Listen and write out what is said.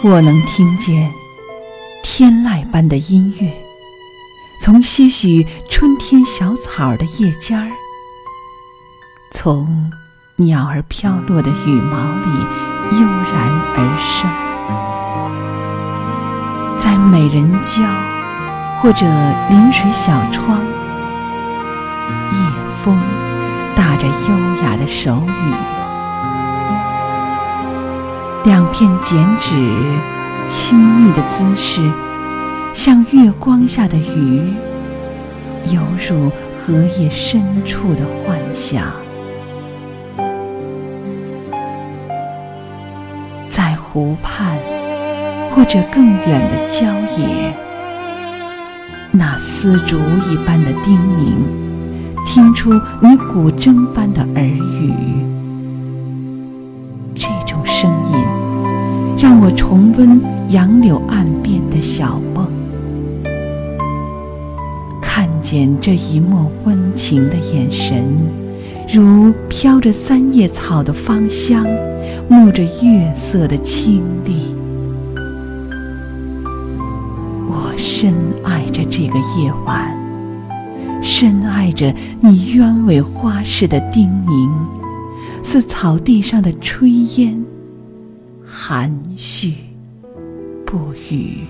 我能听见天籁般的音乐，从些许春天小草的叶尖儿，从鸟儿飘落的羽毛里悠然而生，在美人蕉或者临水小窗，夜风打着优雅的手语。两片剪纸，亲密的姿势，像月光下的鱼，犹如荷叶深处的幻想。在湖畔，或者更远的郊野，那丝竹一般的叮咛，听出你古筝般的耳语。我重温杨柳岸边的小梦，看见这一抹温情的眼神，如飘着三叶草的芳香，沐着月色的清丽。我深爱着这个夜晚，深爱着你鸢尾花似的叮咛，似草地上的炊烟。含蓄不语。